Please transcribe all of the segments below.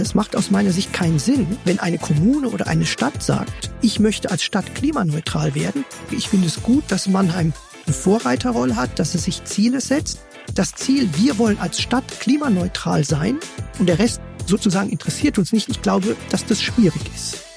Es macht aus meiner Sicht keinen Sinn, wenn eine Kommune oder eine Stadt sagt, ich möchte als Stadt klimaneutral werden. Ich finde es gut, dass Mannheim eine Vorreiterrolle hat, dass es sich Ziele setzt. Das Ziel, wir wollen als Stadt klimaneutral sein und der Rest sozusagen interessiert uns nicht. Ich glaube, dass das schwierig ist.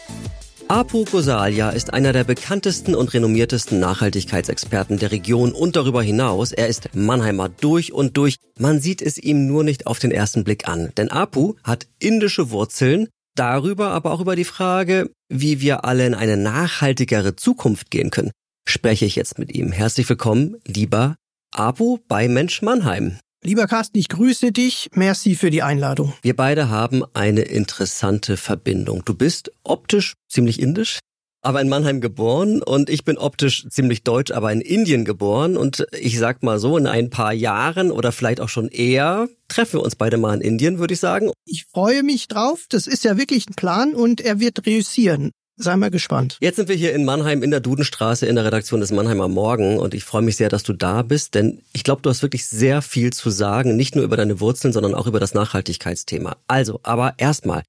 Apu Gosalia ist einer der bekanntesten und renommiertesten Nachhaltigkeitsexperten der Region und darüber hinaus. Er ist Mannheimer durch und durch. Man sieht es ihm nur nicht auf den ersten Blick an. Denn Apu hat indische Wurzeln, darüber aber auch über die Frage, wie wir alle in eine nachhaltigere Zukunft gehen können, spreche ich jetzt mit ihm. Herzlich willkommen, lieber Apu bei Mensch Mannheim. Lieber Carsten, ich grüße dich. Merci für die Einladung. Wir beide haben eine interessante Verbindung. Du bist optisch ziemlich indisch, aber in Mannheim geboren und ich bin optisch ziemlich deutsch, aber in Indien geboren und ich sag mal so, in ein paar Jahren oder vielleicht auch schon eher treffen wir uns beide mal in Indien, würde ich sagen. Ich freue mich drauf. Das ist ja wirklich ein Plan und er wird reüssieren. Sei mal gespannt. Jetzt sind wir hier in Mannheim in der Dudenstraße in der Redaktion des Mannheimer Morgen und ich freue mich sehr, dass du da bist, denn ich glaube, du hast wirklich sehr viel zu sagen, nicht nur über deine Wurzeln, sondern auch über das Nachhaltigkeitsthema. Also, aber erstmal,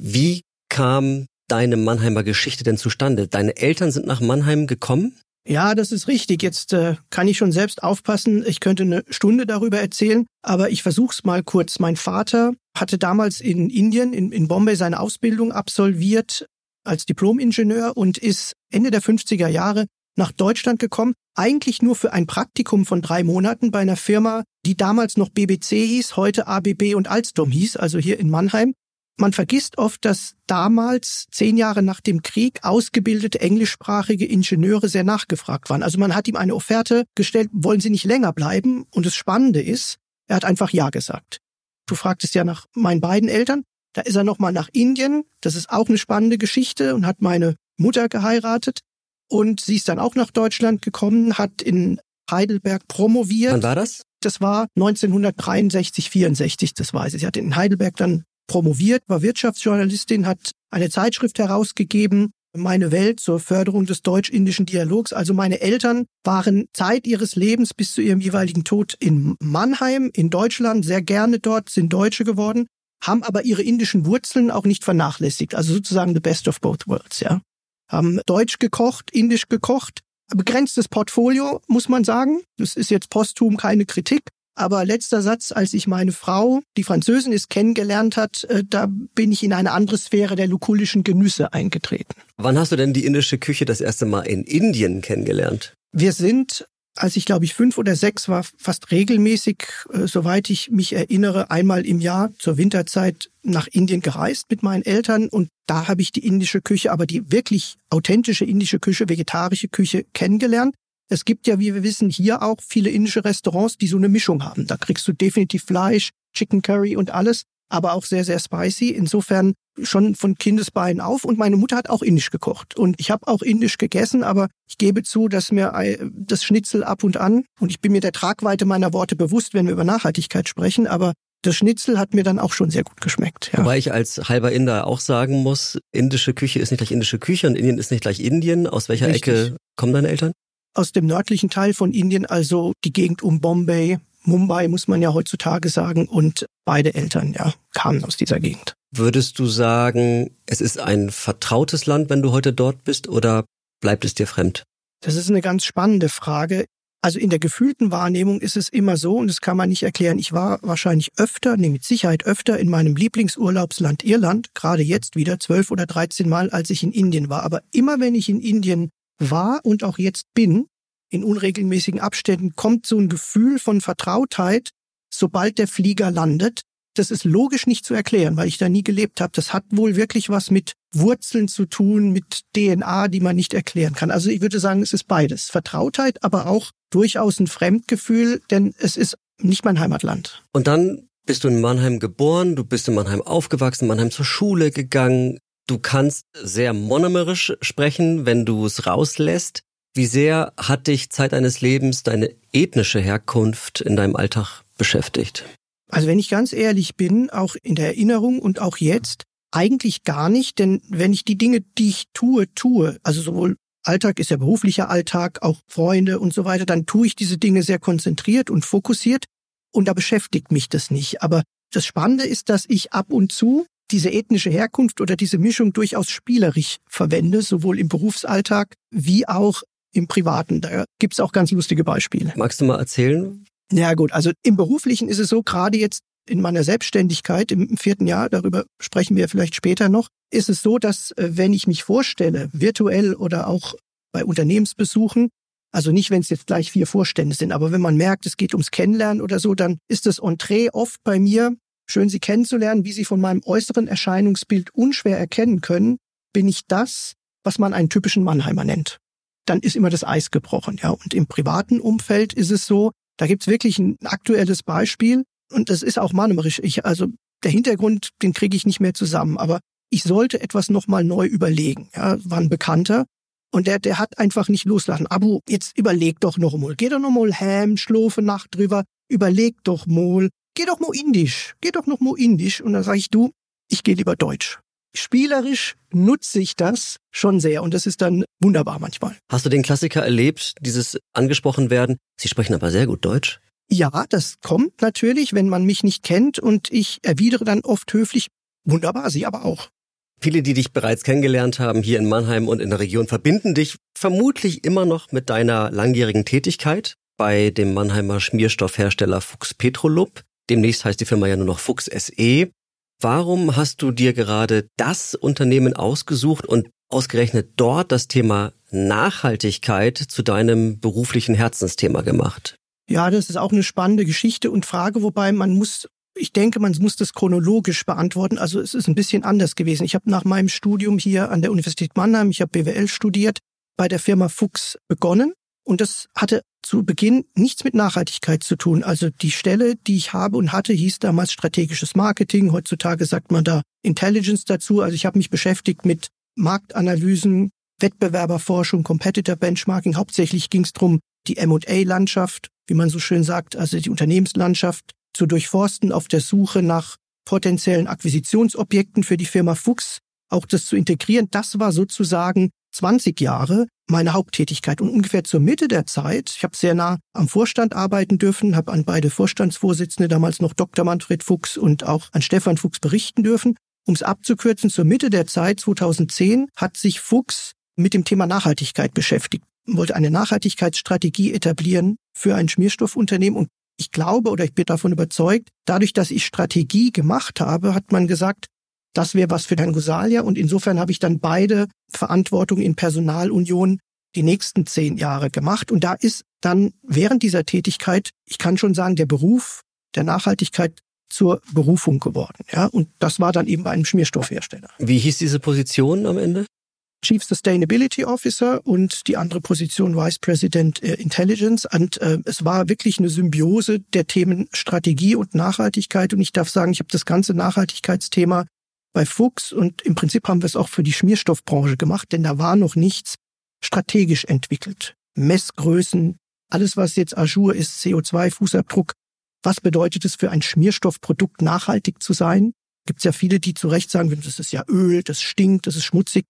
wie kam deine Mannheimer Geschichte denn zustande? Deine Eltern sind nach Mannheim gekommen? Ja, das ist richtig. Jetzt äh, kann ich schon selbst aufpassen. Ich könnte eine Stunde darüber erzählen, aber ich versuch's mal kurz. Mein Vater hatte damals in Indien, in, in Bombay, seine Ausbildung absolviert als Diplomingenieur und ist Ende der 50er Jahre nach Deutschland gekommen, eigentlich nur für ein Praktikum von drei Monaten bei einer Firma, die damals noch BBC hieß, heute ABB und Alstom hieß, also hier in Mannheim. Man vergisst oft, dass damals, zehn Jahre nach dem Krieg, ausgebildete englischsprachige Ingenieure sehr nachgefragt waren. Also man hat ihm eine Offerte gestellt, wollen Sie nicht länger bleiben? Und das Spannende ist, er hat einfach Ja gesagt. Du fragtest ja nach meinen beiden Eltern. Da ist er nochmal nach Indien. Das ist auch eine spannende Geschichte und hat meine Mutter geheiratet. Und sie ist dann auch nach Deutschland gekommen, hat in Heidelberg promoviert. Wann war das? Das war 1963, 64, das weiß ich. Sie hat in Heidelberg dann promoviert, war Wirtschaftsjournalistin, hat eine Zeitschrift herausgegeben, Meine Welt zur Förderung des deutsch-indischen Dialogs. Also meine Eltern waren Zeit ihres Lebens bis zu ihrem jeweiligen Tod in Mannheim, in Deutschland, sehr gerne dort, sind Deutsche geworden haben aber ihre indischen Wurzeln auch nicht vernachlässigt. Also sozusagen the best of both worlds, ja. Haben Deutsch gekocht, Indisch gekocht, begrenztes Portfolio, muss man sagen. Das ist jetzt posthum keine Kritik. Aber letzter Satz, als ich meine Frau, die Französin ist, kennengelernt hat, äh, da bin ich in eine andere Sphäre der lukulischen Genüsse eingetreten. Wann hast du denn die indische Küche das erste Mal in Indien kennengelernt? Wir sind als ich glaube ich fünf oder sechs war, fast regelmäßig, äh, soweit ich mich erinnere, einmal im Jahr zur Winterzeit nach Indien gereist mit meinen Eltern und da habe ich die indische Küche, aber die wirklich authentische indische Küche, vegetarische Küche kennengelernt. Es gibt ja, wie wir wissen, hier auch viele indische Restaurants, die so eine Mischung haben. Da kriegst du definitiv Fleisch, Chicken Curry und alles aber auch sehr, sehr spicy. Insofern schon von Kindesbeinen auf. Und meine Mutter hat auch indisch gekocht. Und ich habe auch indisch gegessen, aber ich gebe zu, dass mir das Schnitzel ab und an, und ich bin mir der Tragweite meiner Worte bewusst, wenn wir über Nachhaltigkeit sprechen, aber das Schnitzel hat mir dann auch schon sehr gut geschmeckt. Ja. Wobei ich als halber Inder auch sagen muss, indische Küche ist nicht gleich indische Küche und Indien ist nicht gleich Indien. Aus welcher Richtig. Ecke kommen deine Eltern? Aus dem nördlichen Teil von Indien, also die Gegend um Bombay, Mumbai, muss man ja heutzutage sagen. Und beide Eltern, ja, kamen aus dieser Gegend. Würdest du sagen, es ist ein vertrautes Land, wenn du heute dort bist, oder bleibt es dir fremd? Das ist eine ganz spannende Frage. Also in der gefühlten Wahrnehmung ist es immer so, und das kann man nicht erklären. Ich war wahrscheinlich öfter, nee, mit Sicherheit öfter in meinem Lieblingsurlaubsland Irland, gerade jetzt wieder zwölf oder dreizehn Mal, als ich in Indien war. Aber immer wenn ich in Indien war und auch jetzt bin, in unregelmäßigen Abständen kommt so ein Gefühl von Vertrautheit, sobald der Flieger landet. Das ist logisch nicht zu erklären, weil ich da nie gelebt habe. Das hat wohl wirklich was mit Wurzeln zu tun, mit DNA, die man nicht erklären kann. Also ich würde sagen, es ist beides. Vertrautheit, aber auch durchaus ein Fremdgefühl, denn es ist nicht mein Heimatland. Und dann bist du in Mannheim geboren, du bist in Mannheim aufgewachsen, Mannheim zur Schule gegangen. Du kannst sehr monomerisch sprechen, wenn du es rauslässt. Wie sehr hat dich Zeit deines Lebens deine ethnische Herkunft in deinem Alltag beschäftigt? Also wenn ich ganz ehrlich bin, auch in der Erinnerung und auch jetzt, eigentlich gar nicht, denn wenn ich die Dinge, die ich tue, tue, also sowohl Alltag ist ja beruflicher Alltag, auch Freunde und so weiter, dann tue ich diese Dinge sehr konzentriert und fokussiert und da beschäftigt mich das nicht. Aber das Spannende ist, dass ich ab und zu diese ethnische Herkunft oder diese Mischung durchaus spielerisch verwende, sowohl im Berufsalltag wie auch im Privaten. Da gibt's auch ganz lustige Beispiele. Magst du mal erzählen? Ja gut, also im Beruflichen ist es so, gerade jetzt in meiner Selbstständigkeit im vierten Jahr, darüber sprechen wir vielleicht später noch, ist es so, dass äh, wenn ich mich vorstelle, virtuell oder auch bei Unternehmensbesuchen, also nicht, wenn es jetzt gleich vier Vorstände sind, aber wenn man merkt, es geht ums Kennenlernen oder so, dann ist das Entree oft bei mir, schön Sie kennenzulernen, wie Sie von meinem äußeren Erscheinungsbild unschwer erkennen können, bin ich das, was man einen typischen Mannheimer nennt. Dann ist immer das Eis gebrochen, ja. Und im privaten Umfeld ist es so, da gibt's wirklich ein aktuelles Beispiel und das ist auch mannerisch. Ich, also der Hintergrund, den kriege ich nicht mehr zusammen, aber ich sollte etwas nochmal neu überlegen. Ja, war ein Bekannter, und der, der hat einfach nicht loslassen. Abu, jetzt überleg doch noch mal. Geh doch noch mal heim, schlofe Nacht drüber. Überleg doch mal. Geh doch mal indisch. Geh doch noch mal indisch. Und dann sage ich, du, ich gehe lieber deutsch. Spielerisch nutze ich das schon sehr und das ist dann wunderbar manchmal. Hast du den Klassiker erlebt, dieses angesprochen werden? Sie sprechen aber sehr gut Deutsch. Ja, das kommt natürlich, wenn man mich nicht kennt und ich erwidere dann oft höflich, wunderbar, Sie aber auch. Viele, die dich bereits kennengelernt haben hier in Mannheim und in der Region, verbinden dich vermutlich immer noch mit deiner langjährigen Tätigkeit bei dem Mannheimer Schmierstoffhersteller Fuchs Petrolub. Demnächst heißt die Firma ja nur noch Fuchs SE. Warum hast du dir gerade das Unternehmen ausgesucht und ausgerechnet dort das Thema Nachhaltigkeit zu deinem beruflichen Herzensthema gemacht? Ja, das ist auch eine spannende Geschichte und Frage, wobei man muss ich denke, man muss das chronologisch beantworten. Also es ist ein bisschen anders gewesen. Ich habe nach meinem Studium hier an der Universität Mannheim, ich habe BWL studiert, bei der Firma Fuchs begonnen. Und das hatte zu Beginn nichts mit Nachhaltigkeit zu tun. Also die Stelle, die ich habe und hatte, hieß damals strategisches Marketing. Heutzutage sagt man da Intelligence dazu. Also ich habe mich beschäftigt mit Marktanalysen, Wettbewerberforschung, Competitor Benchmarking. Hauptsächlich ging es darum, die M&A-Landschaft, wie man so schön sagt, also die Unternehmenslandschaft zu durchforsten auf der Suche nach potenziellen Akquisitionsobjekten für die Firma Fuchs, auch das zu integrieren, das war sozusagen 20 Jahre meine Haupttätigkeit. Und ungefähr zur Mitte der Zeit, ich habe sehr nah am Vorstand arbeiten dürfen, habe an beide Vorstandsvorsitzende, damals noch Dr. Manfred Fuchs und auch an Stefan Fuchs berichten dürfen. Um es abzukürzen, zur Mitte der Zeit 2010 hat sich Fuchs mit dem Thema Nachhaltigkeit beschäftigt, wollte eine Nachhaltigkeitsstrategie etablieren für ein Schmierstoffunternehmen und ich glaube oder ich bin davon überzeugt, dadurch, dass ich Strategie gemacht habe, hat man gesagt, das wäre was für Herrn Gosalia. Und insofern habe ich dann beide Verantwortung in Personalunion die nächsten zehn Jahre gemacht. Und da ist dann während dieser Tätigkeit, ich kann schon sagen, der Beruf der Nachhaltigkeit zur Berufung geworden. Ja, und das war dann eben bei einem Schmierstoffhersteller. Wie hieß diese Position am Ende? Chief Sustainability Officer und die andere Position Vice President äh, Intelligence. Und äh, es war wirklich eine Symbiose der Themen Strategie und Nachhaltigkeit. Und ich darf sagen, ich habe das ganze Nachhaltigkeitsthema bei Fuchs und im Prinzip haben wir es auch für die Schmierstoffbranche gemacht, denn da war noch nichts strategisch entwickelt. Messgrößen, alles was jetzt Azure ist, CO2-Fußabdruck. Was bedeutet es für ein Schmierstoffprodukt nachhaltig zu sein? Gibt es ja viele, die zu Recht sagen, das ist ja Öl, das stinkt, das ist schmutzig.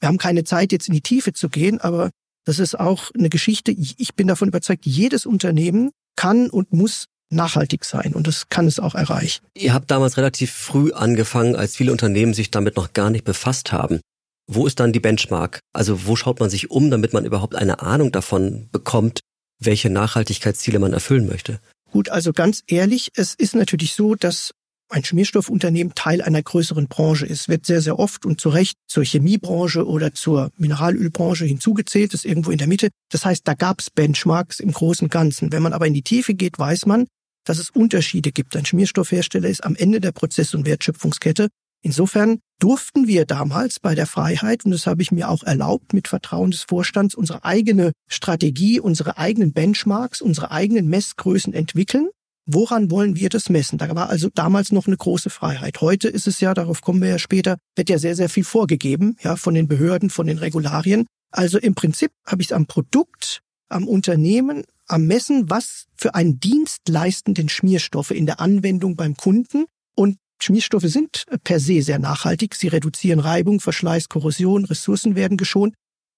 Wir haben keine Zeit, jetzt in die Tiefe zu gehen, aber das ist auch eine Geschichte. Ich bin davon überzeugt, jedes Unternehmen kann und muss nachhaltig sein und das kann es auch erreichen. Ihr habt damals relativ früh angefangen, als viele Unternehmen sich damit noch gar nicht befasst haben. Wo ist dann die Benchmark? Also wo schaut man sich um, damit man überhaupt eine Ahnung davon bekommt, welche Nachhaltigkeitsziele man erfüllen möchte? Gut, also ganz ehrlich, es ist natürlich so, dass ein Schmierstoffunternehmen Teil einer größeren Branche ist, wird sehr, sehr oft und zu Recht zur Chemiebranche oder zur Mineralölbranche hinzugezählt, ist irgendwo in der Mitte. Das heißt, da gab es Benchmarks im Großen und Ganzen. Wenn man aber in die Tiefe geht, weiß man, dass es Unterschiede gibt. Ein Schmierstoffhersteller ist am Ende der Prozess- und Wertschöpfungskette. Insofern durften wir damals bei der Freiheit, und das habe ich mir auch erlaubt, mit Vertrauen des Vorstands unsere eigene Strategie, unsere eigenen Benchmarks, unsere eigenen Messgrößen entwickeln Woran wollen wir das messen? Da war also damals noch eine große Freiheit. Heute ist es ja, darauf kommen wir ja später, wird ja sehr, sehr viel vorgegeben, ja, von den Behörden, von den Regularien. Also im Prinzip habe ich es am Produkt, am Unternehmen, am Messen, was für einen Dienst leisten denn Schmierstoffe in der Anwendung beim Kunden. Und Schmierstoffe sind per se sehr nachhaltig. Sie reduzieren Reibung, Verschleiß, Korrosion, Ressourcen werden geschont.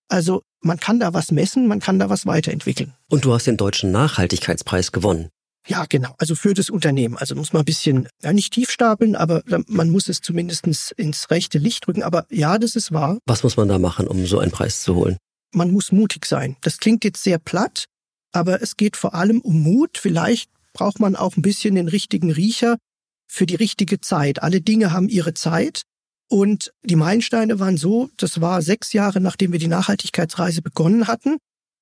Also man kann da was messen, man kann da was weiterentwickeln. Und du hast den deutschen Nachhaltigkeitspreis gewonnen. Ja, genau. Also für das Unternehmen. Also muss man ein bisschen, ja, nicht tief stapeln, aber man muss es zumindest ins rechte Licht rücken. Aber ja, das ist wahr. Was muss man da machen, um so einen Preis zu holen? Man muss mutig sein. Das klingt jetzt sehr platt, aber es geht vor allem um Mut. Vielleicht braucht man auch ein bisschen den richtigen Riecher für die richtige Zeit. Alle Dinge haben ihre Zeit. Und die Meilensteine waren so, das war sechs Jahre, nachdem wir die Nachhaltigkeitsreise begonnen hatten.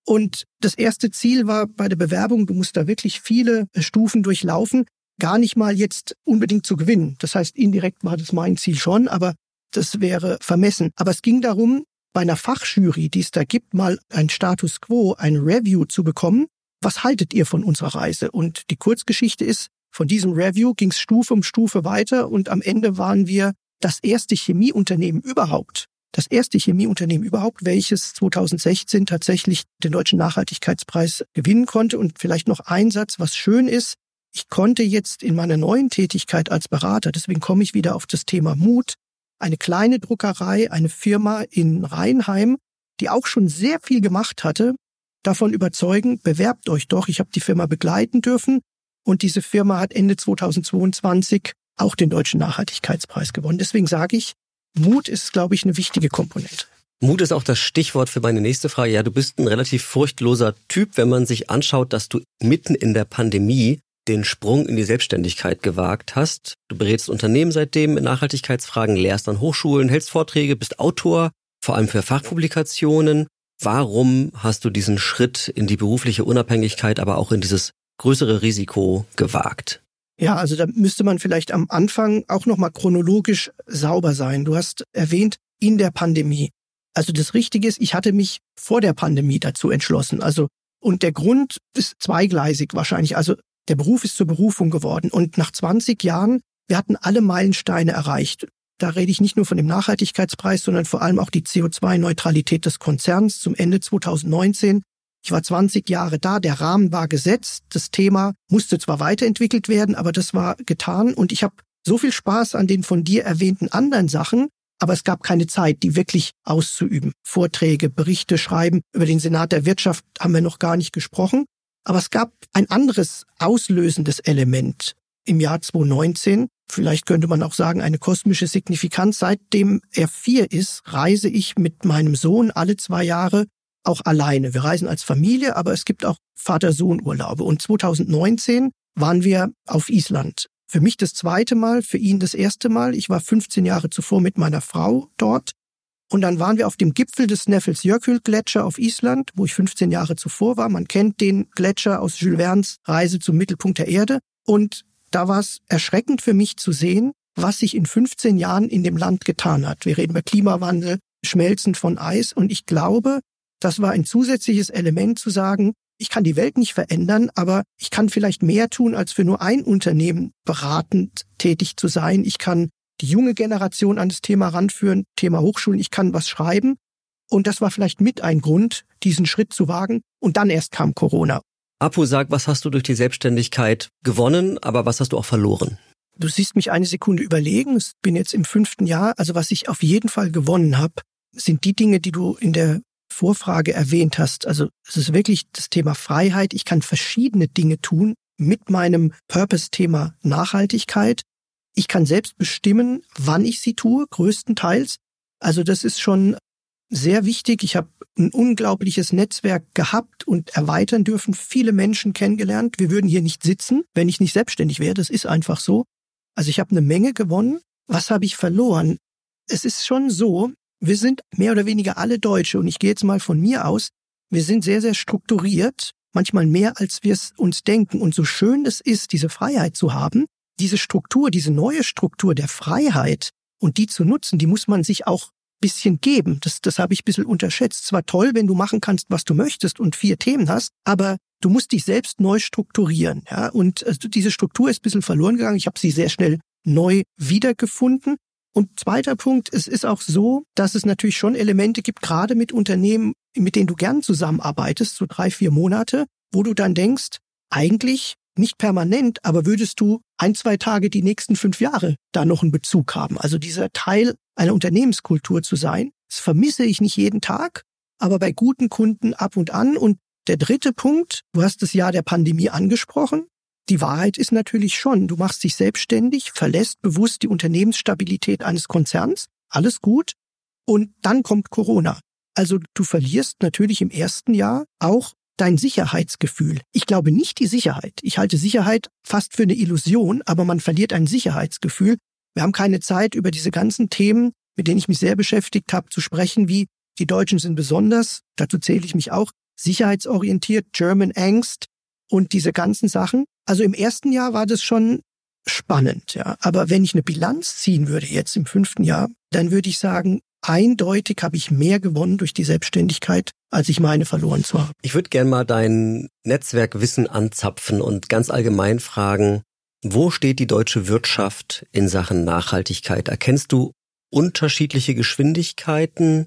Und das erste Ziel war bei der Bewerbung, du musst da wirklich viele Stufen durchlaufen, gar nicht mal jetzt unbedingt zu gewinnen. Das heißt, indirekt war das mein Ziel schon, aber das wäre vermessen. Aber es ging darum, bei einer Fachjury, die es da gibt, mal ein Status quo, ein Review zu bekommen. Was haltet ihr von unserer Reise? Und die Kurzgeschichte ist, von diesem Review ging es Stufe um Stufe weiter und am Ende waren wir das erste Chemieunternehmen überhaupt, das erste Chemieunternehmen überhaupt, welches 2016 tatsächlich den deutschen Nachhaltigkeitspreis gewinnen konnte. Und vielleicht noch ein Satz, was schön ist. Ich konnte jetzt in meiner neuen Tätigkeit als Berater, deswegen komme ich wieder auf das Thema Mut, eine kleine Druckerei, eine Firma in Rheinheim, die auch schon sehr viel gemacht hatte, davon überzeugen, bewerbt euch doch. Ich habe die Firma begleiten dürfen und diese Firma hat Ende 2022 auch den deutschen Nachhaltigkeitspreis gewonnen. Deswegen sage ich, Mut ist, glaube ich, eine wichtige Komponente. Mut ist auch das Stichwort für meine nächste Frage. Ja, du bist ein relativ furchtloser Typ, wenn man sich anschaut, dass du mitten in der Pandemie den Sprung in die Selbstständigkeit gewagt hast. Du berätst Unternehmen seitdem in Nachhaltigkeitsfragen, lehrst an Hochschulen, hältst Vorträge, bist Autor, vor allem für Fachpublikationen. Warum hast du diesen Schritt in die berufliche Unabhängigkeit, aber auch in dieses größere Risiko gewagt? Ja, also da müsste man vielleicht am Anfang auch nochmal chronologisch sauber sein. Du hast erwähnt, in der Pandemie. Also das Richtige ist, ich hatte mich vor der Pandemie dazu entschlossen. Also, und der Grund ist zweigleisig wahrscheinlich. Also der Beruf ist zur Berufung geworden. Und nach 20 Jahren, wir hatten alle Meilensteine erreicht. Da rede ich nicht nur von dem Nachhaltigkeitspreis, sondern vor allem auch die CO2-Neutralität des Konzerns zum Ende 2019. Ich war 20 Jahre da, der Rahmen war gesetzt, das Thema musste zwar weiterentwickelt werden, aber das war getan und ich habe so viel Spaß an den von dir erwähnten anderen Sachen, aber es gab keine Zeit, die wirklich auszuüben. Vorträge, Berichte schreiben, über den Senat der Wirtschaft haben wir noch gar nicht gesprochen, aber es gab ein anderes auslösendes Element im Jahr 2019. Vielleicht könnte man auch sagen, eine kosmische Signifikanz. Seitdem er vier ist, reise ich mit meinem Sohn alle zwei Jahre auch alleine. Wir reisen als Familie, aber es gibt auch Vater-Sohn-Urlaube. Und 2019 waren wir auf Island. Für mich das zweite Mal, für ihn das erste Mal. Ich war 15 Jahre zuvor mit meiner Frau dort. Und dann waren wir auf dem Gipfel des Sneffelsjökull-Gletscher auf Island, wo ich 15 Jahre zuvor war. Man kennt den Gletscher aus Jules Verne's Reise zum Mittelpunkt der Erde. Und da war es erschreckend für mich zu sehen, was sich in 15 Jahren in dem Land getan hat. Wir reden über Klimawandel, Schmelzen von Eis. Und ich glaube, das war ein zusätzliches Element zu sagen, ich kann die Welt nicht verändern, aber ich kann vielleicht mehr tun, als für nur ein Unternehmen beratend tätig zu sein. Ich kann die junge Generation an das Thema ranführen, Thema Hochschulen, ich kann was schreiben. Und das war vielleicht mit ein Grund, diesen Schritt zu wagen. Und dann erst kam Corona. Apu sagt, was hast du durch die Selbstständigkeit gewonnen, aber was hast du auch verloren? Du siehst mich eine Sekunde überlegen. Ich bin jetzt im fünften Jahr. Also was ich auf jeden Fall gewonnen habe, sind die Dinge, die du in der Vorfrage erwähnt hast. Also es ist wirklich das Thema Freiheit. Ich kann verschiedene Dinge tun mit meinem Purpose-Thema Nachhaltigkeit. Ich kann selbst bestimmen, wann ich sie tue, größtenteils. Also das ist schon sehr wichtig. Ich habe ein unglaubliches Netzwerk gehabt und erweitern dürfen, viele Menschen kennengelernt. Wir würden hier nicht sitzen, wenn ich nicht selbstständig wäre. Das ist einfach so. Also ich habe eine Menge gewonnen. Was habe ich verloren? Es ist schon so, wir sind mehr oder weniger alle Deutsche und ich gehe jetzt mal von mir aus, wir sind sehr, sehr strukturiert, manchmal mehr, als wir es uns denken. Und so schön es ist, diese Freiheit zu haben, diese Struktur, diese neue Struktur der Freiheit und die zu nutzen, die muss man sich auch bisschen geben. Das, das habe ich ein bisschen unterschätzt. Zwar toll, wenn du machen kannst, was du möchtest und vier Themen hast, aber du musst dich selbst neu strukturieren. Ja? Und also diese Struktur ist ein bisschen verloren gegangen. Ich habe sie sehr schnell neu wiedergefunden. Und zweiter Punkt, es ist auch so, dass es natürlich schon Elemente gibt, gerade mit Unternehmen, mit denen du gern zusammenarbeitest, so drei, vier Monate, wo du dann denkst, eigentlich nicht permanent, aber würdest du ein, zwei Tage die nächsten fünf Jahre da noch einen Bezug haben. Also dieser Teil einer Unternehmenskultur zu sein, das vermisse ich nicht jeden Tag, aber bei guten Kunden ab und an. Und der dritte Punkt, du hast das Jahr der Pandemie angesprochen. Die Wahrheit ist natürlich schon, du machst dich selbstständig, verlässt bewusst die Unternehmensstabilität eines Konzerns, alles gut, und dann kommt Corona. Also du verlierst natürlich im ersten Jahr auch dein Sicherheitsgefühl. Ich glaube nicht die Sicherheit. Ich halte Sicherheit fast für eine Illusion, aber man verliert ein Sicherheitsgefühl. Wir haben keine Zeit, über diese ganzen Themen, mit denen ich mich sehr beschäftigt habe, zu sprechen, wie die Deutschen sind besonders, dazu zähle ich mich auch, sicherheitsorientiert, German Angst und diese ganzen Sachen. Also im ersten Jahr war das schon spannend, ja. Aber wenn ich eine Bilanz ziehen würde jetzt im fünften Jahr, dann würde ich sagen, eindeutig habe ich mehr gewonnen durch die Selbstständigkeit, als ich meine verloren zu haben. Ich würde gern mal dein Netzwerkwissen anzapfen und ganz allgemein fragen, wo steht die deutsche Wirtschaft in Sachen Nachhaltigkeit? Erkennst du unterschiedliche Geschwindigkeiten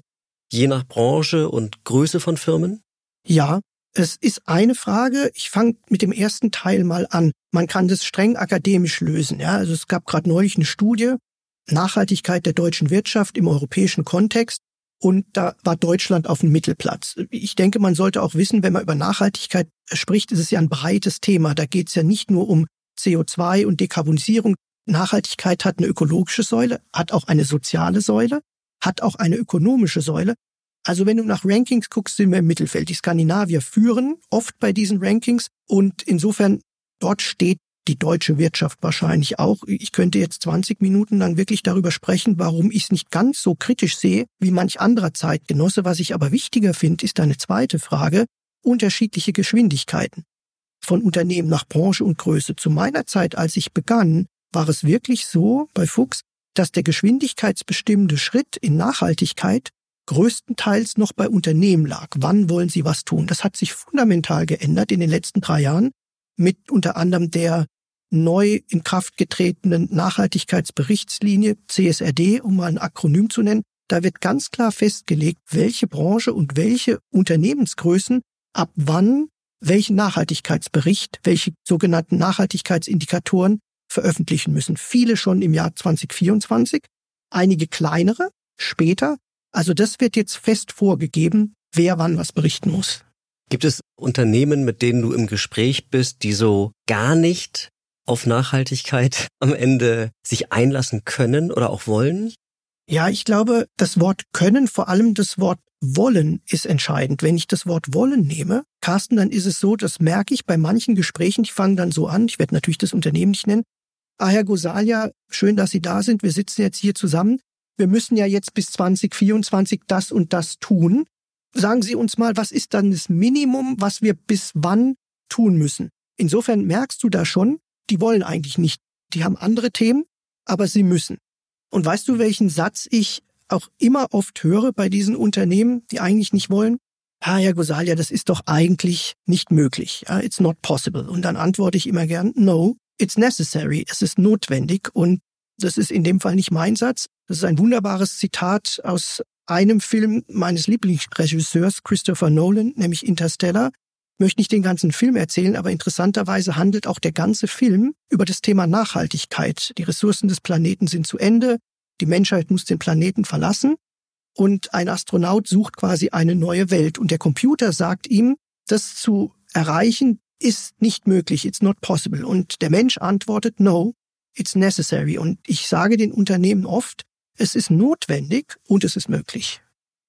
je nach Branche und Größe von Firmen? Ja, es ist eine Frage. Ich fange mit dem ersten Teil mal an. Man kann das streng akademisch lösen. Ja, also es gab gerade neulich eine Studie Nachhaltigkeit der deutschen Wirtschaft im europäischen Kontext. Und da war Deutschland auf dem Mittelplatz. Ich denke, man sollte auch wissen, wenn man über Nachhaltigkeit spricht, ist es ja ein breites Thema. Da geht es ja nicht nur um CO2 und Dekarbonisierung. Nachhaltigkeit hat eine ökologische Säule, hat auch eine soziale Säule, hat auch eine ökonomische Säule. Also wenn du nach Rankings guckst, sind wir im Mittelfeld. Die Skandinavier führen oft bei diesen Rankings und insofern dort steht die deutsche Wirtschaft wahrscheinlich auch. Ich könnte jetzt 20 Minuten lang wirklich darüber sprechen, warum ich es nicht ganz so kritisch sehe wie manch anderer Zeitgenosse. Was ich aber wichtiger finde, ist eine zweite Frage. Unterschiedliche Geschwindigkeiten von Unternehmen nach Branche und Größe. Zu meiner Zeit, als ich begann, war es wirklich so bei Fuchs, dass der geschwindigkeitsbestimmende Schritt in Nachhaltigkeit größtenteils noch bei Unternehmen lag. Wann wollen sie was tun? Das hat sich fundamental geändert in den letzten drei Jahren mit unter anderem der neu in Kraft getretenen Nachhaltigkeitsberichtslinie CSRD, um mal ein Akronym zu nennen. Da wird ganz klar festgelegt, welche Branche und welche Unternehmensgrößen ab wann welchen Nachhaltigkeitsbericht, welche sogenannten Nachhaltigkeitsindikatoren veröffentlichen müssen. Viele schon im Jahr 2024, einige kleinere später. Also das wird jetzt fest vorgegeben, wer wann was berichten muss. Gibt es Unternehmen, mit denen du im Gespräch bist, die so gar nicht auf Nachhaltigkeit am Ende sich einlassen können oder auch wollen? Ja, ich glaube, das Wort können, vor allem das Wort wollen ist entscheidend. Wenn ich das Wort wollen nehme, Carsten, dann ist es so, das merke ich bei manchen Gesprächen, die fangen dann so an, ich werde natürlich das Unternehmen nicht nennen. Ah, Herr Gosalia, schön, dass Sie da sind. Wir sitzen jetzt hier zusammen. Wir müssen ja jetzt bis 2024 das und das tun. Sagen Sie uns mal, was ist dann das Minimum, was wir bis wann tun müssen? Insofern merkst du da schon, die wollen eigentlich nicht. Die haben andere Themen, aber sie müssen. Und weißt du, welchen Satz ich auch immer oft höre bei diesen Unternehmen, die eigentlich nicht wollen? Ah, Herr Gosalia, das ist doch eigentlich nicht möglich. It's not possible. Und dann antworte ich immer gern, no, it's necessary. Es ist notwendig. Und das ist in dem Fall nicht mein Satz. Das ist ein wunderbares Zitat aus einem Film meines Lieblingsregisseurs Christopher Nolan, nämlich Interstellar. Möchte nicht den ganzen Film erzählen, aber interessanterweise handelt auch der ganze Film über das Thema Nachhaltigkeit. Die Ressourcen des Planeten sind zu Ende, die Menschheit muss den Planeten verlassen und ein Astronaut sucht quasi eine neue Welt und der Computer sagt ihm, das zu erreichen ist nicht möglich, it's not possible. Und der Mensch antwortet, no, it's necessary. Und ich sage den Unternehmen oft, es ist notwendig und es ist möglich.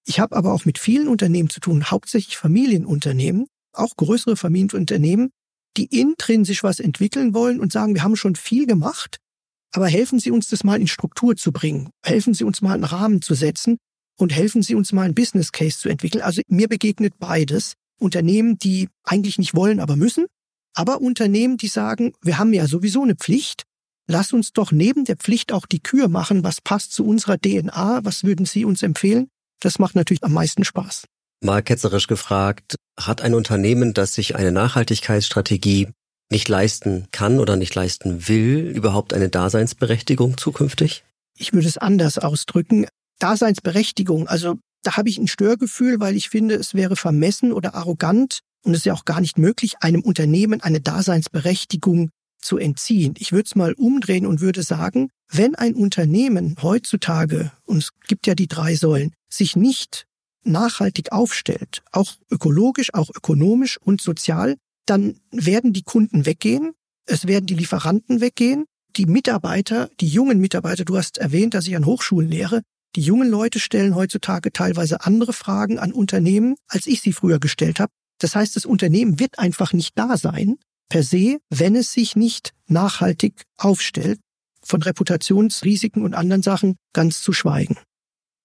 Ich habe aber auch mit vielen Unternehmen zu tun, hauptsächlich Familienunternehmen, auch größere Familienunternehmen, die intrinsisch was entwickeln wollen und sagen, wir haben schon viel gemacht, aber helfen Sie uns das mal in Struktur zu bringen. Helfen Sie uns mal einen Rahmen zu setzen und helfen Sie uns mal einen Business Case zu entwickeln. Also mir begegnet beides. Unternehmen, die eigentlich nicht wollen, aber müssen, aber Unternehmen, die sagen, wir haben ja sowieso eine Pflicht lass uns doch neben der Pflicht auch die Kür machen, was passt zu unserer DNA, was würden Sie uns empfehlen? Das macht natürlich am meisten Spaß. Mal ketzerisch gefragt, hat ein Unternehmen, das sich eine Nachhaltigkeitsstrategie nicht leisten kann oder nicht leisten will, überhaupt eine Daseinsberechtigung zukünftig? Ich würde es anders ausdrücken. Daseinsberechtigung, also da habe ich ein Störgefühl, weil ich finde, es wäre vermessen oder arrogant und es ist ja auch gar nicht möglich, einem Unternehmen eine Daseinsberechtigung zu entziehen. Ich würde es mal umdrehen und würde sagen, wenn ein Unternehmen heutzutage, und es gibt ja die drei Säulen, sich nicht nachhaltig aufstellt, auch ökologisch, auch ökonomisch und sozial, dann werden die Kunden weggehen Es werden die Lieferanten weggehen, die Mitarbeiter, die jungen Mitarbeiter, du hast erwähnt, dass ich an Hochschulen lehre, die jungen Leute stellen heutzutage teilweise andere Fragen an Unternehmen, als ich sie früher gestellt habe. Das heißt, das Unternehmen wird einfach nicht da sein, per se, wenn es sich nicht nachhaltig aufstellt, von Reputationsrisiken und anderen Sachen ganz zu schweigen.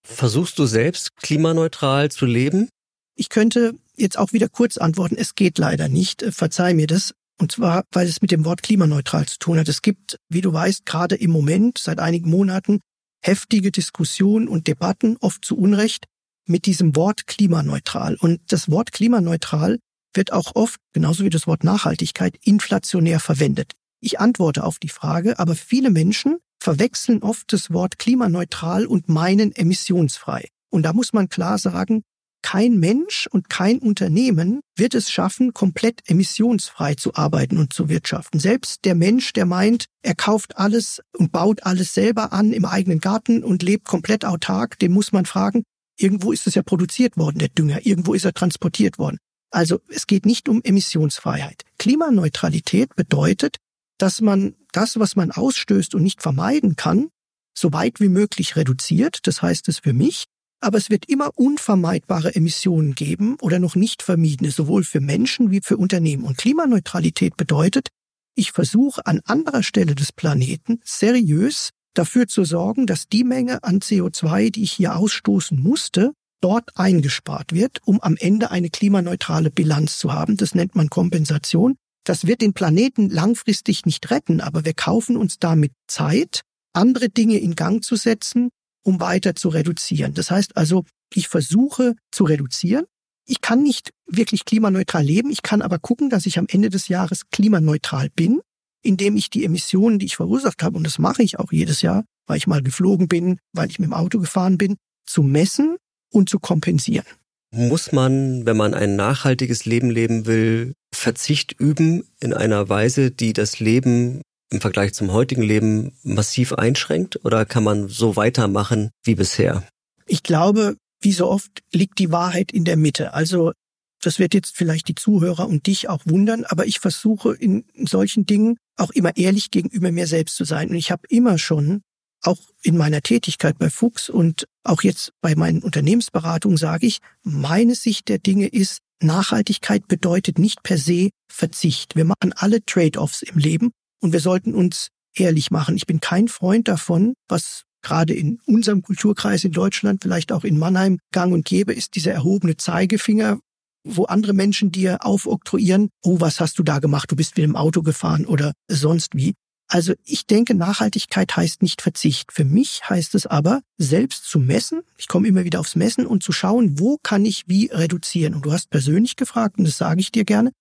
Versuchst du selbst klimaneutral zu leben? Ich könnte jetzt auch wieder kurz antworten, es geht leider nicht, äh, verzeih mir das. Und zwar, weil es mit dem Wort klimaneutral zu tun hat. Es gibt, wie du weißt, gerade im Moment, seit einigen Monaten, heftige Diskussionen und Debatten, oft zu Unrecht, mit diesem Wort klimaneutral. Und das Wort klimaneutral wird auch oft, genauso wie das Wort Nachhaltigkeit, inflationär verwendet. Ich antworte auf die Frage, aber viele Menschen verwechseln oft das Wort klimaneutral und meinen emissionsfrei. Und da muss man klar sagen, kein Mensch und kein Unternehmen wird es schaffen, komplett emissionsfrei zu arbeiten und zu wirtschaften. Selbst der Mensch, der meint, er kauft alles und baut alles selber an im eigenen Garten und lebt komplett autark, dem muss man fragen, irgendwo ist es ja produziert worden, der Dünger, irgendwo ist er transportiert worden. Also es geht nicht um Emissionsfreiheit. Klimaneutralität bedeutet, dass man das, was man ausstößt und nicht vermeiden kann, so weit wie möglich reduziert. Das heißt es für mich, aber es wird immer unvermeidbare Emissionen geben oder noch nicht vermiedene, sowohl für Menschen wie für Unternehmen. Und Klimaneutralität bedeutet, ich versuche an anderer Stelle des Planeten seriös dafür zu sorgen, dass die Menge an CO2, die ich hier ausstoßen musste, dort eingespart wird, um am Ende eine klimaneutrale Bilanz zu haben. Das nennt man Kompensation. Das wird den Planeten langfristig nicht retten, aber wir kaufen uns damit Zeit, andere Dinge in Gang zu setzen, um weiter zu reduzieren. Das heißt also, ich versuche zu reduzieren. Ich kann nicht wirklich klimaneutral leben. Ich kann aber gucken, dass ich am Ende des Jahres klimaneutral bin, indem ich die Emissionen, die ich verursacht habe, und das mache ich auch jedes Jahr, weil ich mal geflogen bin, weil ich mit dem Auto gefahren bin, zu messen und zu kompensieren. Muss man, wenn man ein nachhaltiges Leben leben will, Verzicht üben in einer Weise, die das Leben im Vergleich zum heutigen Leben massiv einschränkt? Oder kann man so weitermachen wie bisher? Ich glaube, wie so oft liegt die Wahrheit in der Mitte. Also das wird jetzt vielleicht die Zuhörer und dich auch wundern, aber ich versuche in solchen Dingen auch immer ehrlich gegenüber mir selbst zu sein. Und ich habe immer schon, auch in meiner Tätigkeit bei Fuchs und auch jetzt bei meinen Unternehmensberatungen sage ich, meine Sicht der Dinge ist, Nachhaltigkeit bedeutet nicht per se Verzicht. Wir machen alle Trade-offs im Leben und wir sollten uns ehrlich machen. Ich bin kein Freund davon, was gerade in unserem Kulturkreis in Deutschland, vielleicht auch in Mannheim gang und gäbe, ist dieser erhobene Zeigefinger, wo andere Menschen dir aufoktroyieren, oh, was hast du da gemacht? Du bist mit dem Auto gefahren oder sonst wie. Also ich denke, Nachhaltigkeit heißt nicht Verzicht. Für mich heißt es aber, selbst zu messen, ich komme immer wieder aufs Messen und zu schauen, wo kann ich wie reduzieren. Und du hast persönlich gefragt, und das sage ich dir gerne,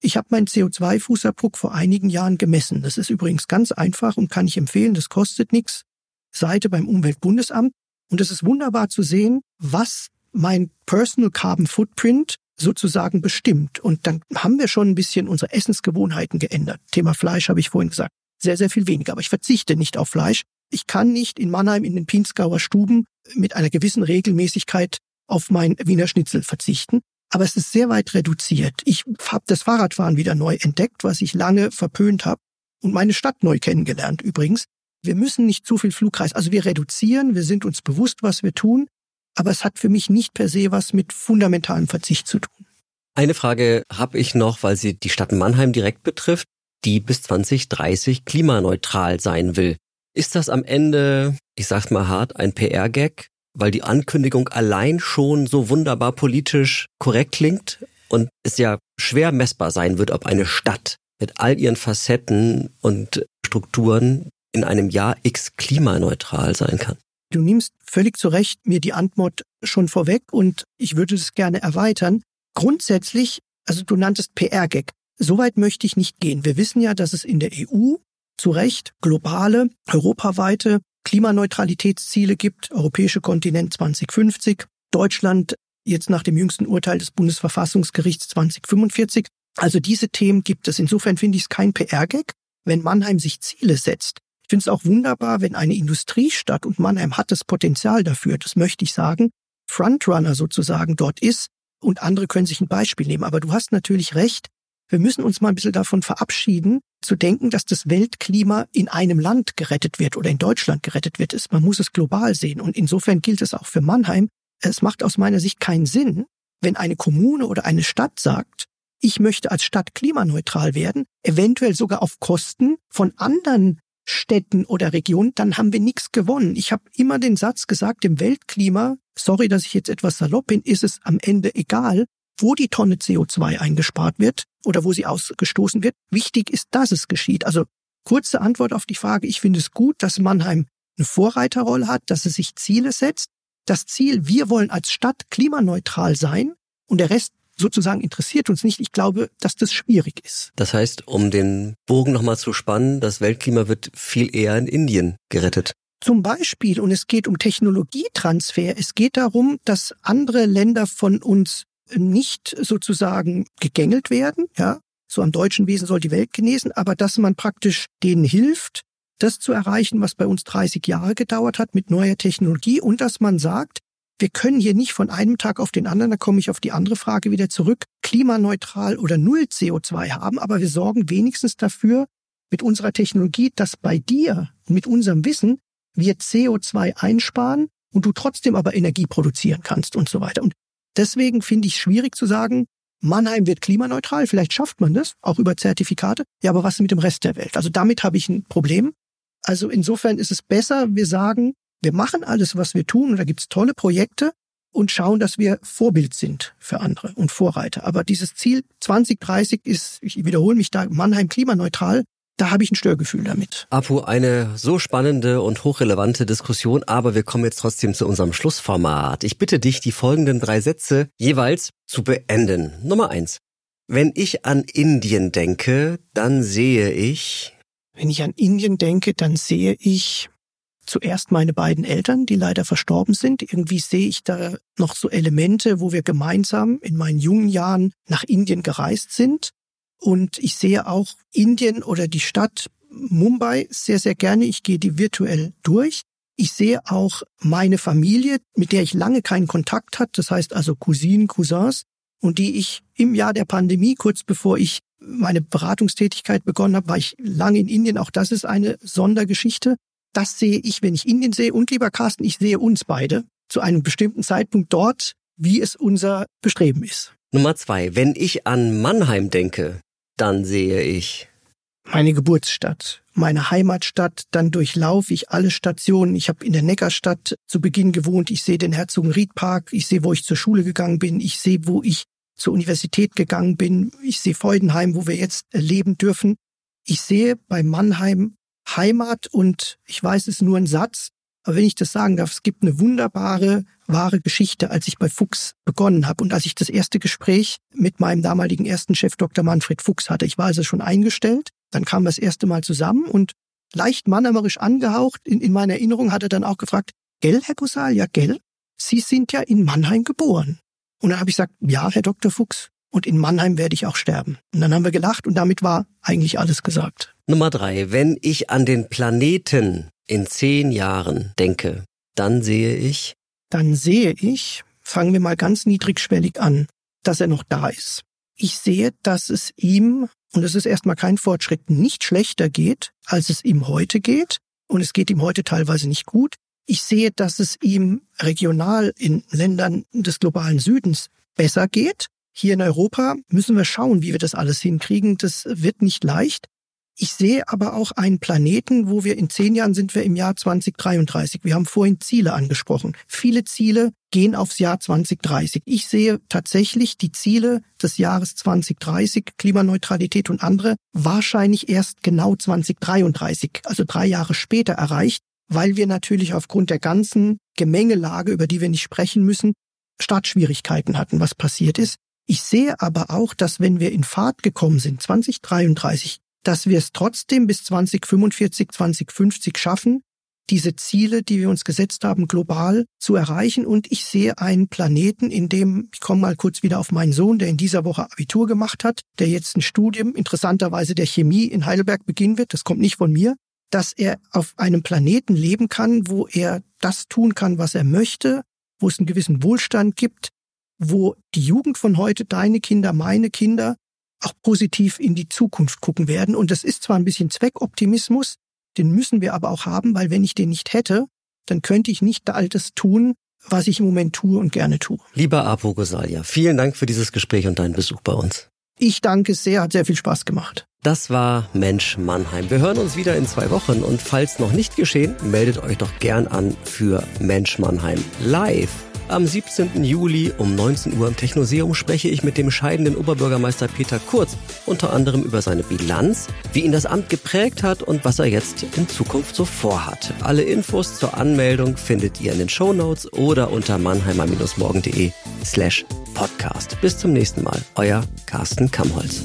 ich habe meinen CO2-Fußabdruck vor einigen Jahren gemessen. Das ist übrigens ganz einfach und kann ich empfehlen, das kostet nichts. Seite beim Umweltbundesamt. Und es ist wunderbar zu sehen, was mein Personal Carbon Footprint sozusagen bestimmt. Und dann haben wir schon ein bisschen unsere Essensgewohnheiten geändert. Thema Fleisch habe ich vorhin gesagt. Sehr, sehr viel weniger. Aber ich verzichte nicht auf Fleisch. Ich kann nicht in Mannheim in den Pinsgauer Stuben mit einer gewissen Regelmäßigkeit auf mein Wiener Schnitzel verzichten aber es ist sehr weit reduziert. Ich habe das Fahrradfahren wieder neu entdeckt, was ich lange verpönt habe und meine Stadt neu kennengelernt übrigens. Wir müssen nicht zu viel Flugkreis, also wir reduzieren, wir sind uns bewusst, was wir tun, aber es hat für mich nicht per se was mit fundamentalem Verzicht zu tun. Eine Frage habe ich noch, weil sie die Stadt Mannheim direkt betrifft, die bis 2030 klimaneutral sein will. Ist das am Ende, ich sag's mal hart, ein PR-Gag? weil die Ankündigung allein schon so wunderbar politisch korrekt klingt und es ja schwer messbar sein wird, ob eine Stadt mit all ihren Facetten und Strukturen in einem Jahr X klimaneutral sein kann. Du nimmst völlig zu Recht mir die Antwort schon vorweg und ich würde das gerne erweitern. Grundsätzlich, also du nanntest PR-Gag. Soweit möchte ich nicht gehen. Wir wissen ja, dass es in der EU zu Recht globale, europaweite Klimaneutralitätsziele gibt, europäische Kontinent 2050, Deutschland jetzt nach dem jüngsten Urteil des Bundesverfassungsgerichts 2045. Also diese Themen gibt es. Insofern finde ich es kein PR-Gag, wenn Mannheim sich Ziele setzt. Ich finde es auch wunderbar, wenn eine Industriestadt, und Mannheim hat das Potenzial dafür, das möchte ich sagen, Frontrunner sozusagen dort ist und andere können sich ein Beispiel nehmen. Aber du hast natürlich recht, wir müssen uns mal ein bisschen davon verabschieden, zu denken, dass das Weltklima in einem Land gerettet wird oder in Deutschland gerettet wird, man muss es global sehen. Und insofern gilt es auch für Mannheim. Es macht aus meiner Sicht keinen Sinn, wenn eine Kommune oder eine Stadt sagt, ich möchte als Stadt klimaneutral werden, eventuell sogar auf Kosten von anderen Städten oder Regionen, dann haben wir nichts gewonnen. Ich habe immer den Satz gesagt, im Weltklima, sorry, dass ich jetzt etwas salopp bin, ist es am Ende egal, wo die Tonne CO2 eingespart wird oder wo sie ausgestoßen wird. Wichtig ist, dass es geschieht. Also kurze Antwort auf die Frage, ich finde es gut, dass Mannheim eine Vorreiterrolle hat, dass es sich Ziele setzt. Das Ziel, wir wollen als Stadt klimaneutral sein und der Rest sozusagen interessiert uns nicht. Ich glaube, dass das schwierig ist. Das heißt, um den Bogen nochmal zu spannen, das Weltklima wird viel eher in Indien gerettet. Zum Beispiel, und es geht um Technologietransfer. Es geht darum, dass andere Länder von uns nicht sozusagen gegängelt werden, ja. So am deutschen Wesen soll die Welt genesen, aber dass man praktisch denen hilft, das zu erreichen, was bei uns 30 Jahre gedauert hat mit neuer Technologie und dass man sagt, wir können hier nicht von einem Tag auf den anderen, da komme ich auf die andere Frage wieder zurück, klimaneutral oder null CO2 haben, aber wir sorgen wenigstens dafür mit unserer Technologie, dass bei dir mit unserem Wissen wir CO2 einsparen und du trotzdem aber Energie produzieren kannst und so weiter. Und Deswegen finde ich es schwierig zu sagen, Mannheim wird klimaneutral, vielleicht schafft man das, auch über Zertifikate. Ja, aber was mit dem Rest der Welt? Also damit habe ich ein Problem. Also insofern ist es besser, wir sagen, wir machen alles, was wir tun, und da gibt es tolle Projekte und schauen, dass wir Vorbild sind für andere und Vorreiter. Aber dieses Ziel 2030 ist, ich wiederhole mich da, Mannheim klimaneutral, da habe ich ein Störgefühl damit. Apu, eine so spannende und hochrelevante Diskussion, aber wir kommen jetzt trotzdem zu unserem Schlussformat. Ich bitte dich, die folgenden drei Sätze jeweils zu beenden. Nummer eins. Wenn ich an Indien denke, dann sehe ich. Wenn ich an Indien denke, dann sehe ich zuerst meine beiden Eltern, die leider verstorben sind. Irgendwie sehe ich da noch so Elemente, wo wir gemeinsam in meinen jungen Jahren nach Indien gereist sind. Und ich sehe auch Indien oder die Stadt Mumbai sehr, sehr gerne. Ich gehe die virtuell durch. Ich sehe auch meine Familie, mit der ich lange keinen Kontakt hatte, das heißt also Cousinen, Cousins, und die ich im Jahr der Pandemie, kurz bevor ich meine Beratungstätigkeit begonnen habe, war ich lange in Indien. Auch das ist eine Sondergeschichte. Das sehe ich, wenn ich Indien sehe. Und lieber Carsten, ich sehe uns beide zu einem bestimmten Zeitpunkt dort, wie es unser Bestreben ist. Nummer zwei. Wenn ich an Mannheim denke, dann sehe ich meine Geburtsstadt, meine Heimatstadt, dann durchlaufe ich alle Stationen. Ich habe in der Neckarstadt zu Beginn gewohnt. Ich sehe den Herzogenriedpark, ich sehe, wo ich zur Schule gegangen bin, ich sehe, wo ich zur Universität gegangen bin, ich sehe Freudenheim, wo wir jetzt leben dürfen. Ich sehe bei Mannheim Heimat und ich weiß, es ist nur ein Satz, aber wenn ich das sagen darf, es gibt eine wunderbare, wahre Geschichte, als ich bei Fuchs begonnen habe und als ich das erste Gespräch mit meinem damaligen ersten Chef Dr. Manfred Fuchs hatte. Ich war also schon eingestellt, dann kamen wir das erste Mal zusammen und leicht mannerisch angehaucht, in, in meiner Erinnerung hat er dann auch gefragt, gell, Herr Gosal, ja, gell, Sie sind ja in Mannheim geboren. Und dann habe ich gesagt, ja, Herr Dr. Fuchs, und in Mannheim werde ich auch sterben. Und dann haben wir gelacht und damit war eigentlich alles gesagt. Nummer drei, wenn ich an den Planeten in zehn Jahren denke, dann sehe ich? Dann sehe ich, fangen wir mal ganz niedrigschwellig an, dass er noch da ist. Ich sehe, dass es ihm, und es ist erstmal kein Fortschritt, nicht schlechter geht, als es ihm heute geht. Und es geht ihm heute teilweise nicht gut. Ich sehe, dass es ihm regional in Ländern des globalen Südens besser geht. Hier in Europa müssen wir schauen, wie wir das alles hinkriegen. Das wird nicht leicht. Ich sehe aber auch einen Planeten, wo wir in zehn Jahren sind wir im Jahr 2033. Wir haben vorhin Ziele angesprochen. Viele Ziele gehen aufs Jahr 2030. Ich sehe tatsächlich die Ziele des Jahres 2030, Klimaneutralität und andere, wahrscheinlich erst genau 2033, also drei Jahre später erreicht, weil wir natürlich aufgrund der ganzen Gemengelage, über die wir nicht sprechen müssen, Startschwierigkeiten hatten, was passiert ist. Ich sehe aber auch, dass wenn wir in Fahrt gekommen sind, 2033, dass wir es trotzdem bis 2045, 2050 schaffen, diese Ziele, die wir uns gesetzt haben, global zu erreichen. Und ich sehe einen Planeten, in dem, ich komme mal kurz wieder auf meinen Sohn, der in dieser Woche Abitur gemacht hat, der jetzt ein Studium interessanterweise der Chemie in Heidelberg beginnen wird, das kommt nicht von mir, dass er auf einem Planeten leben kann, wo er das tun kann, was er möchte, wo es einen gewissen Wohlstand gibt, wo die Jugend von heute, deine Kinder, meine Kinder, auch positiv in die Zukunft gucken werden. Und das ist zwar ein bisschen Zweckoptimismus, den müssen wir aber auch haben, weil wenn ich den nicht hätte, dann könnte ich nicht all das tun, was ich im Moment tue und gerne tue. Lieber Apo Gosalia, vielen Dank für dieses Gespräch und deinen Besuch bei uns. Ich danke sehr, hat sehr viel Spaß gemacht. Das war Mensch Mannheim. Wir hören uns wieder in zwei Wochen und falls noch nicht geschehen, meldet euch doch gern an für Mensch Mannheim live. Am 17. Juli um 19 Uhr im Technoseum spreche ich mit dem scheidenden Oberbürgermeister Peter Kurz unter anderem über seine Bilanz, wie ihn das Amt geprägt hat und was er jetzt in Zukunft so vorhat. Alle Infos zur Anmeldung findet ihr in den Shownotes oder unter mannheimer-morgen.de slash podcast. Bis zum nächsten Mal. Euer Carsten Kamholz.